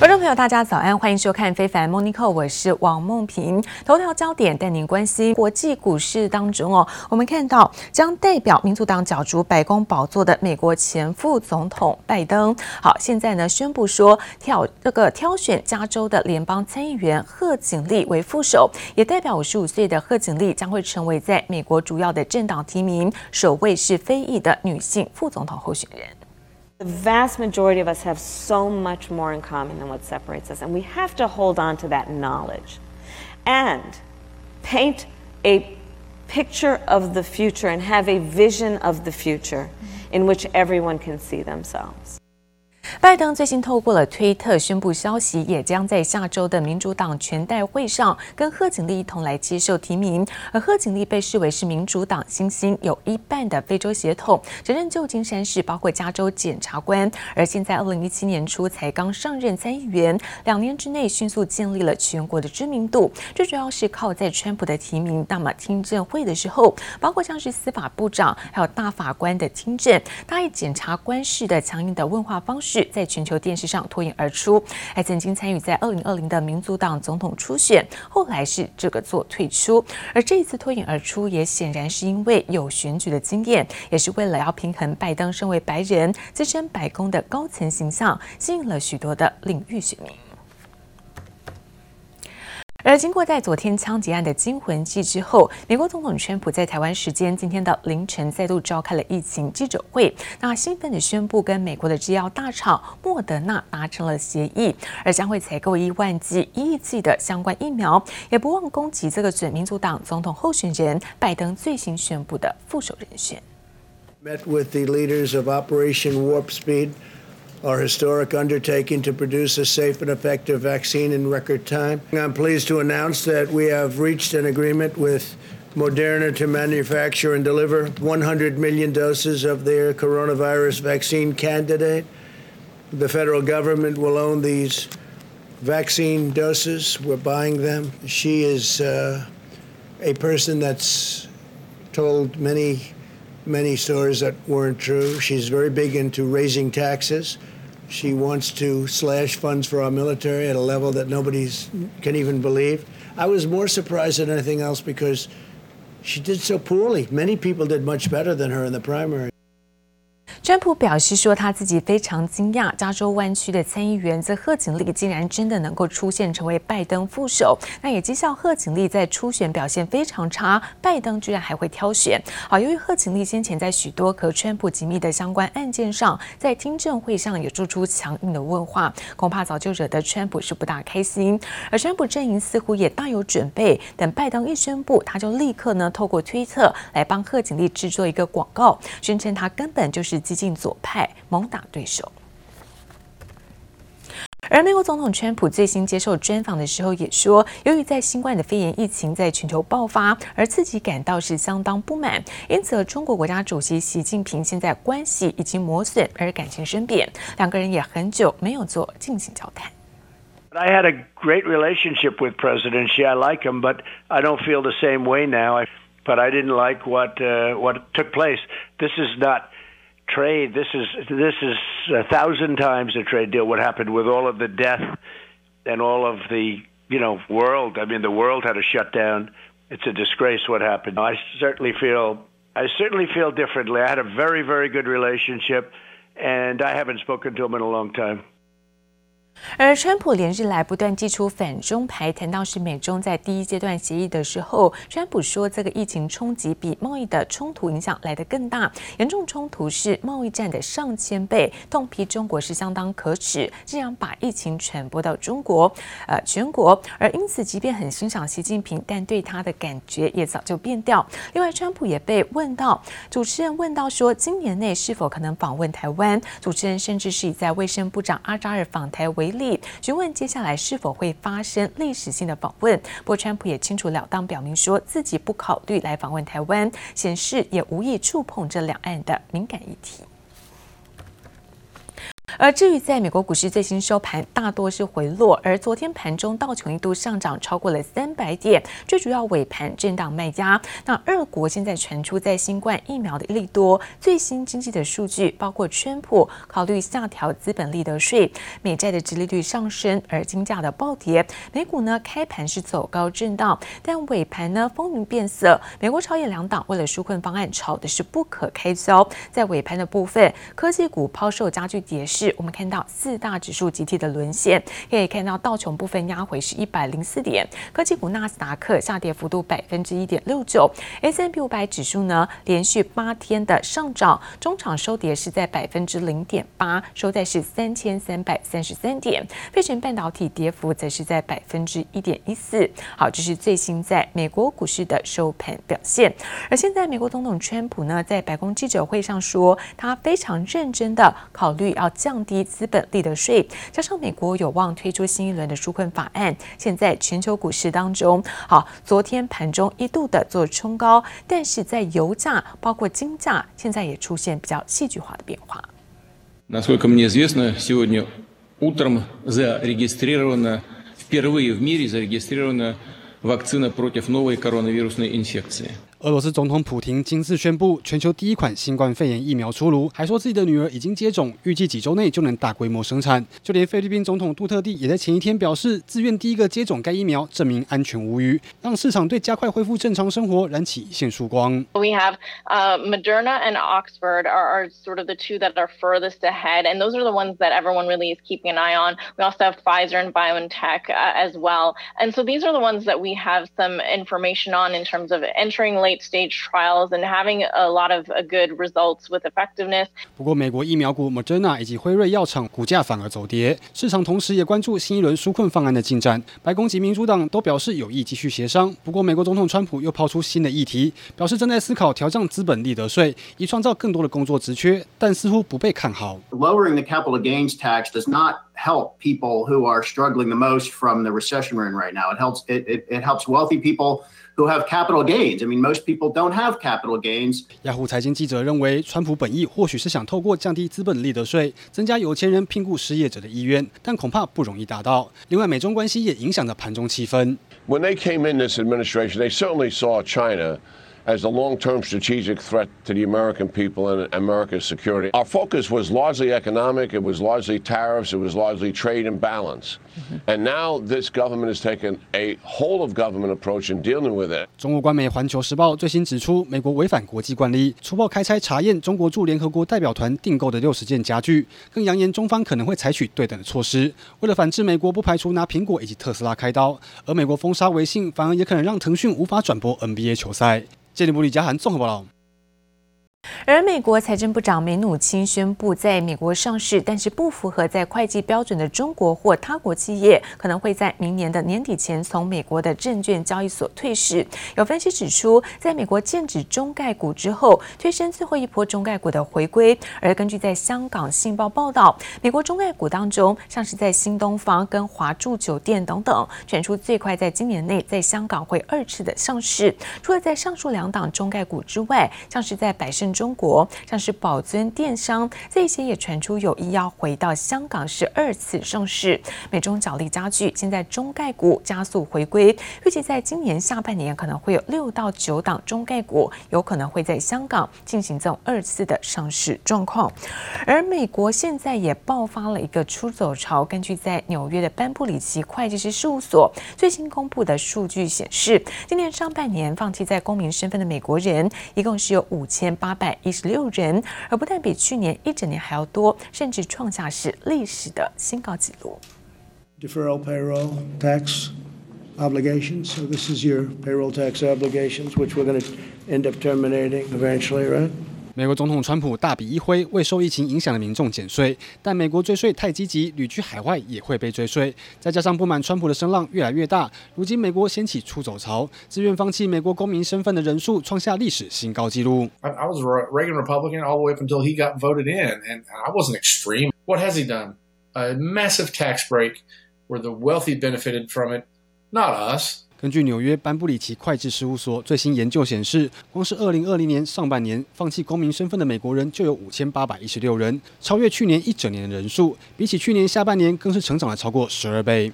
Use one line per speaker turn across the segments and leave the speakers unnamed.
观众朋友，大家早安，欢迎收看《非凡 Monica》，我是王梦萍。头条焦点带您关心国际股市当中哦，我们看到将代表民主党角逐白宫宝座的美国前副总统拜登，好，现在呢宣布说挑这个挑选加州的联邦参议员贺锦丽为副手，也代表五十五岁的贺锦丽将会成为在美国主要的政党提名首位是非裔的女性副总统候选人。
The vast majority of us have so much more in common than what separates us, and we have to hold on to that knowledge and paint a picture of the future and have a vision of the future in which everyone can see themselves.
拜登最新透过了推特宣布消息，也将在下周的民主党全代会上跟贺锦丽一同来接受提名。而贺锦丽被视为是民主党新星，有一半的非洲血统，曾任旧金山市，包括加州检察官。而现在二零一七年初才刚上任参议员，两年之内迅速建立了全国的知名度。最主要是靠在川普的提名，那么听证会的时候，包括像是司法部长还有大法官的听证，他以检察官式的强硬的问话方式。在全球电视上脱颖而出，还曾经参与在二零二零的民主党总统初选，后来是这个做退出。而这一次脱颖而出，也显然是因为有选举的经验，也是为了要平衡拜登身为白人、资深白宫的高层形象，吸引了许多的领域选民。而经过在昨天枪击案的惊魂记之后，美国总统川普在台湾时间今天的凌晨再度召开了疫情记者会，那兴奋地宣布跟美国的制药大厂莫德纳达成了协议，而将会采购一万剂、一亿剂的相关疫苗，也不忘攻击这个准民主党总统候选人拜登最新宣布的副手人选。
Met with the leaders of Operation Warp Speed. Our historic undertaking to produce a safe and effective vaccine in record time. I'm pleased to announce that we have reached an agreement with Moderna to manufacture and deliver 100 million doses of their coronavirus vaccine candidate. The federal government will own these vaccine doses. We're buying them. She is uh, a person that's told many, many stories that weren't true. She's very big into raising taxes. She wants to slash funds for our military at a level that nobody can even believe. I was more surprised than anything else because she did so poorly. Many people did much better than her in the primary.
川普表示说，他自己非常惊讶，加州湾区的参议员这贺锦丽竟然真的能够出现成为拜登副手。那也讥笑贺锦丽在初选表现非常差，拜登居然还会挑选。好，由于贺锦丽先前在许多和川普紧密的相关案件上，在听证会上也做出强硬的问话，恐怕早就惹得川普是不大开心。而川普阵营似乎也大有准备，等拜登一宣布，他就立刻呢透过推特来帮贺锦丽制作一个广告，宣称他根本就是激进左派猛打对手，而美国总统川普最新接受专访的时候也说，由于在新冠的肺炎疫情在全球爆发，而自己感到是相当不满，因此和中国国家主席习近平现在关系已经磨损，而感情生变，两个人也很久没有做进行交谈。
I had a great relationship with President Xi. I like him, but I don't feel the same way now. But I didn't like what what took place. This is not. Trade. This is this is a thousand times a trade deal. What happened with all of the death and all of the you know world? I mean, the world had to shut down. It's a disgrace what happened. I certainly feel I certainly feel differently. I had a very very good relationship, and I haven't spoken to him in a long time.
而川普连日来不断祭出反中牌，谈到是美中在第一阶段协议的时候，川普说这个疫情冲击比贸易的冲突影响来得更大，严重冲突是贸易战的上千倍，痛批中国是相当可耻，竟然把疫情传播到中国，呃全国。而因此，即便很欣赏习近平，但对他的感觉也早就变调。另外，川普也被问到，主持人问到说，今年内是否可能访问台湾？主持人甚至是以在卫生部长阿扎尔访台为例询问接下来是否会发生历史性的访问，不过川普也清楚了当表明说自己不考虑来访问台湾，显示也无意触碰这两岸的敏感议题。而至于在美国股市最新收盘，大多是回落，而昨天盘中道琼一度上涨超过了三百点，最主要尾盘震荡卖压。那俄国现在传出在新冠疫苗的利多，最新经济的数据包括川普考虑下调资本利得税，美债的殖利率上升，而金价的暴跌。美股呢开盘是走高震荡，但尾盘呢风云变色，美国朝野两党为了纾困方案吵的是不可开交。在尾盘的部分，科技股抛售加剧跌势。是我们看到四大指数集体的沦陷，可以看到道琼部分压回是一百零四点，科技股纳斯达克下跌幅度百分之一点六九，S&P 五百指数呢连续八天的上涨，中场收跌是在百分之零点八，收在是三千三百三十三点，费城半导体跌幅则是在百分之一点一四。好，这是最新在美国股市的收盘表现。而现在美国总统川普呢在白宫记者会上说，他非常认真的考虑要降。降低资本利得税，加上美国有望推出新一轮的纾困法案，现在全球股市当中，好，昨天盘中一度的做冲高，但是在油价包括金价，现在也出现比较戏剧化的变化。
Насколько мне известно, сегодня утром зарегистрирована впервые в мире зарегистрирована вакцина против новой коронавирусной инфекции.
俄罗斯总统普廷今次宣布，全球第一款新冠肺炎疫苗出炉，还说自己的女儿已经接种，预计几周内就能大规模生产。就连菲律宾总统杜特地也在前一天表示，自愿第一个接种该疫苗，证明安全无虞，让市场对加快恢复正常生活燃起一线曙光。
We have, uh, Moderna and Oxford are, are sort of the two that are furthest ahead, and those are the ones that everyone really is keeping an eye on. We also have Pfizer and BioNTech as well, and so these are the ones that we have some information on in terms of entering late stage trials and having a lot of good results with effectiveness。
不过，美国疫苗股 Moderna 以及辉瑞药厂股价反而走跌，市场同时也关注新一轮纾困方案的进展。白宫及民主党都表示有意继续协商。不过，美国总统川普又抛出新的议题，表示正在思考调降资本利得税，以创造更多的工作职缺，但似乎不被看好。
Lowering the capital gains tax does not help people who are struggling the most from the recession we're in right now. It helps it, it, it helps wealthy people. Who have capital gains? I mean, most people don't have capital gains.
雅虎财经记者认为，川普本意或许是想透过降低资本利得税，增加有钱人聘雇失业者的意愿，但恐怕不容易达到。另外，美中关系也影响着盘中气氛。
When they came in this administration, they certainly saw China as a long-term strategic threat to the American people and America's security. Our focus was largely economic. It was largely tariffs. It was largely trade and balance. And now this government has taken a whole-of-government approach in dealing with it.
中国官媒《环球时报》最新指出，美国违反国际惯例，粗暴开拆查验中国驻联合国代表团订购的六十件家具，更扬言中方可能会采取对等的措施。为了反制美国，不排除拿苹果以及特斯拉开刀。而美国封杀微信，反而也可能让腾讯无法转播 NBA 球赛。 谢里姆里家韩综合报道。
而美国财政部长梅努钦宣布，在美国上市但是不符合在会计标准的中国或他国企业，可能会在明年的年底前从美国的证券交易所退市。有分析指出，在美国禁止中概股之后，推升最后一波中概股的回归。而根据在香港信报报道，美国中概股当中，像是在新东方跟华住酒店等等，选出最快在今年内在香港会二次的上市。除了在上述两档中概股之外，像是在百中国像是宝尊电商这些也传出有意要回到香港是二次上市。美中角力加剧，现在中概股加速回归，预计在今年下半年可能会有六到九档中概股有可能会在香港进行这种二次的上市状况。而美国现在也爆发了一个出走潮，根据在纽约的班布里奇会计师事务所最新公布的数据显示，今年上半年放弃在公民身份的美国人一共是有五千八。百一十六人，而不但比去年一整年还要多，甚至创下是历史的新高纪录。
Deferral payroll tax obligations. So this is your payroll tax obligations, which we're going to end up terminating eventually, right?
美国总统川普大笔一挥，为受疫情影响的民众减税，但美国追税太积极，旅居海外也会被追税。再加上不满川普的声浪越来越大，如今美国掀起出走潮，自愿放弃美国公民身份的人数创下历史新高纪录。
I was a Reagan Republican all the way up until he got voted in, and I wasn't extreme. What has he done? A massive tax break where the wealthy benefited from it, not us.
根据纽约班布里奇会计事务所最新研究显示，光是2020年上半年放弃公民身份的美国人就有5816人，超越去年一整年的人数。比起去年下半年，更是成长了超过十二倍。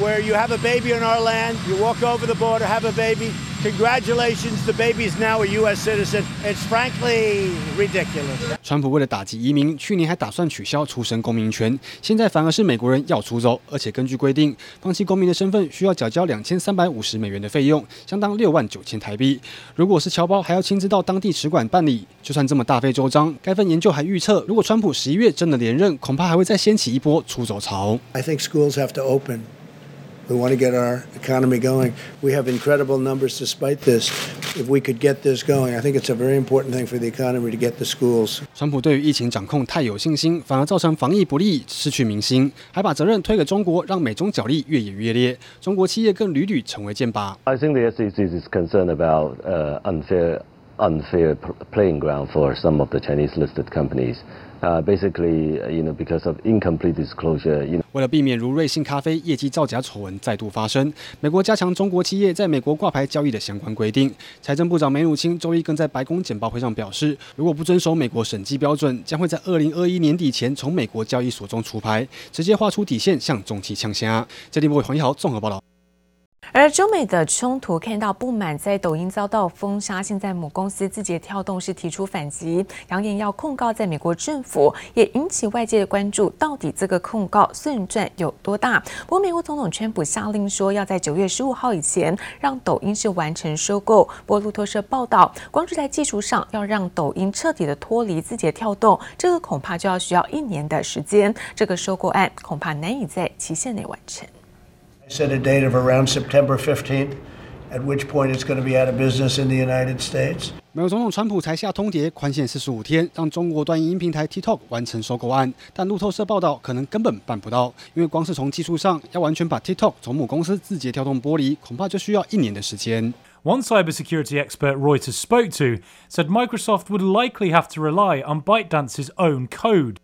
Where you have a baby on our land, you walk over the border, have a baby. Congratulations, the baby is now a U.S. citizen. It's frankly ridiculous.
川普为了打击移民，去年还打算取消出生公民权，现在反而是美国人要出走，而且根据规定，放弃公民的身份需要缴交两千三百五十美元的费用，相当六万九千台币。如果是侨胞，还要亲自到当地使馆办理。就算这么大费周章，该份研究还预测，如果川普十一月真的连任，恐怕还会再掀起一波出走潮。
I think schools have to open. We want to get our economy going. We have incredible numbers despite this. If we could get this going, I think it's a very important thing for the economy to get the schools.
川普对于疫情掌控太有信心，反而造成防疫不力，失去民心，还把责任推给中国，让美中角力越演越烈。中国企业更屡屡成为箭靶。
I think the SEC is concerned about uh, unfair Unfair playing ground for some of the Chinese listed companies. Basically, you know, because of incomplete disclosure, you know.
为了避免如瑞幸咖啡业绩造假丑闻再度发生，美国加强中国企业在美国挂牌交易的相关规定。财政部长梅努钦周一更在白宫简报会上表示，如果不遵守美国审计标准，将会在二零二一年底前从美国交易所中出牌，直接画出底线，向中企呛声。这里为黄一豪综合报道。
而中美的冲突，看到不满在抖音遭到封杀，现在母公司字节跳动是提出反击，扬言要控告在美国政府，也引起外界的关注，到底这个控告胜算有多大？不过，美国总统川普下令说，要在九月十五号以前让抖音是完成收购。波，路透社报道，光是在技术上要让抖音彻底的脱离字节跳动，这个恐怕就要需要一年的时间。这个收购案恐怕难以在期限内完成。
set a date of around September 15th, at which point it's going to be out of business in the United States.
美国总统川普才下通牒，宽限四十五天，让中国短影音平台 TikTok 完成收购案。但路透社报道，可能根本办不到，因为光是从技术上要完全把 TikTok 从母公司字节跳动剥离，恐怕就需要一年的时间。
One cybersecurity expert Reuters spoke to said Microsoft would likely have to rely on ByteDance's own code.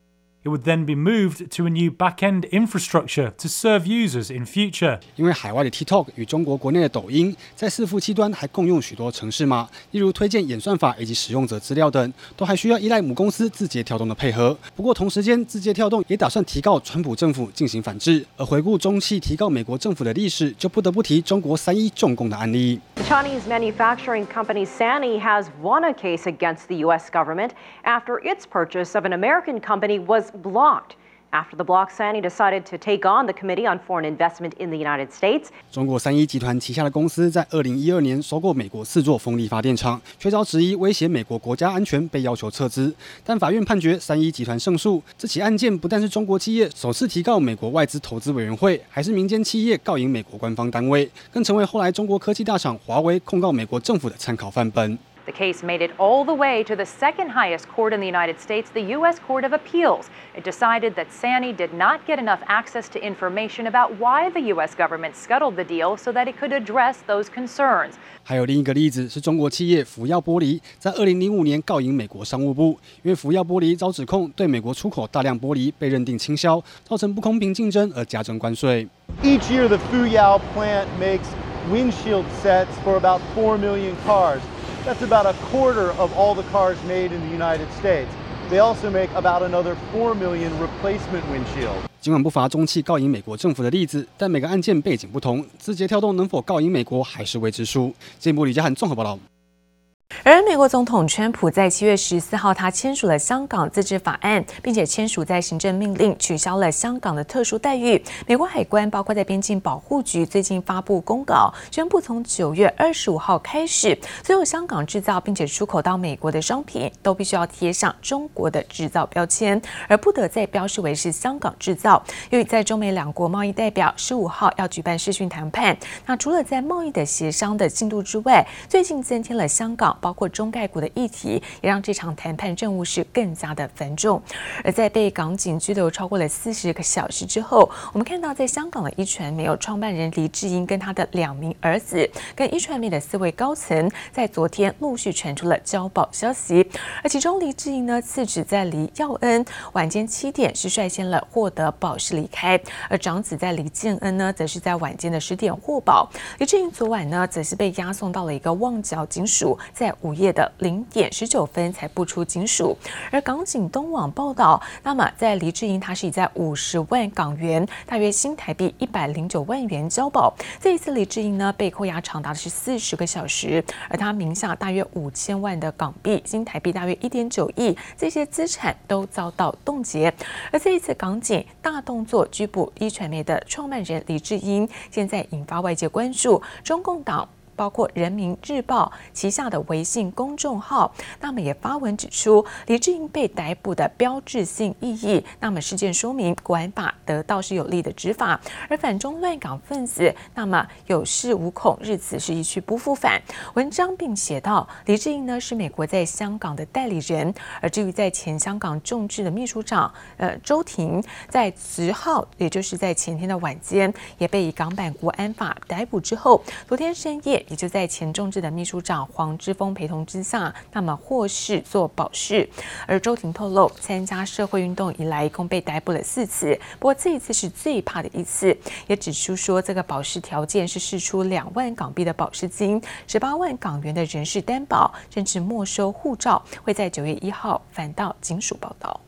It would then be moved to a new back-end infrastructure to serve users in future.
因为海外的 TikTok 与中国国内的抖音在伺服器端还共用许多程式码，例如推荐演算法以及使用者资料等，都还需要依赖母公司字节跳动的配合。不过同时间，字节跳动也打算提告川普政府进行反制。而回顾中企提告美国政府的历史，就不得不提中国三一重工的案例。
The Chinese manufacturing company Sany has won a case against the U.S. government after its purchase of an American company was blocked after the block Sany decided to take on the Committee on Foreign Investment in the United States。
中国三一集团旗下的公司在二零一二年收购美国四座风力发电厂，却遭质疑威胁美国国家安全，被要求撤资。但法院判决三一集团胜诉。这起案件不但是中国企业首次提告美国外资投资委员会，还是民间企业告赢美国官方单位，更成为后来中国科技大厂华为控告美国政府的参考范本。
The case made it all the way to the second highest court in the United States, the U.S. Court of Appeals. It decided that Sany did not get enough access to information about why the U.S. government scuttled the deal so that it could address those concerns.
还有另一个例子是中国企业福耀玻璃在二零零五年告赢美国商务部，因为福耀玻璃遭指控对美国出口大量玻璃被认定倾销，造成不公平竞争而加征关税。
Each year, the Fuyao plant makes windshield sets for about four million cars. That's about a quarter of all the cars made in the United States. They also make about another four million replacement windshields.
尽管不乏中企告赢美国政府的例子，但每个案件背景不同，字节跳动能否告赢美国还是未知数。进一步，李嘉涵综合报道。
而美国总统川普在七月十四号，他签署了香港自治法案，并且签署在行政命令取消了香港的特殊待遇。美国海关包括在边境保护局最近发布公告，宣布从九月二十五号开始，所有香港制造并且出口到美国的商品都必须要贴上中国的制造标签，而不得再标示为是香港制造。由于在中美两国贸易代表十五号要举办视讯谈判，那除了在贸易的协商的进度之外，最近增添了香港。包括中概股的议题，也让这场谈判任务是更加的繁重。而在被港警拘留超过了四十个小时之后，我们看到在香港的一传媒有创办人黎智英跟他的两名儿子，跟一传媒的四位高层，在昨天陆续传出了交保消息。而其中黎智英呢，次子在黎耀恩晚间七点是率先了获得保释离开，而长子在黎建恩呢，则是在晚间的十点获保。黎智英昨晚呢，则是被押送到了一个旺角警署，在午夜的零点十九分才步出警署。而港警东网报道，那么在黎智英他是以在五十万港元，大约新台币一百零九万元交保。这一次黎智英呢被扣押长达的是四十个小时，而他名下大约五千万的港币，新台币大约一点九亿，这些资产都遭到冻结。而这一次港警大动作拘捕一传媒的创办人黎智英，现在引发外界关注，中共党。包括人民日报旗下的微信公众号，那么也发文指出黎智英被逮捕的标志性意义。那么事件说明国安法得到是有力的执法，而反中乱港分子那么有恃无恐，日子是一去不复返。文章并写道，黎智英呢是美国在香港的代理人，而至于在前香港众志的秘书长呃周庭，在十号也就是在前天的晚间也被以港版国安法逮捕之后，昨天深夜。也就在前众志的秘书长黄之锋陪同之下，那么获释做保释。而周庭透露，参加社会运动以来，一共被逮捕了四次，不过这一次是最怕的一次。也指出说，这个保释条件是释出两万港币的保释金，十八万港元的人事担保，甚至没收护照，会在九月一号返到警署报到。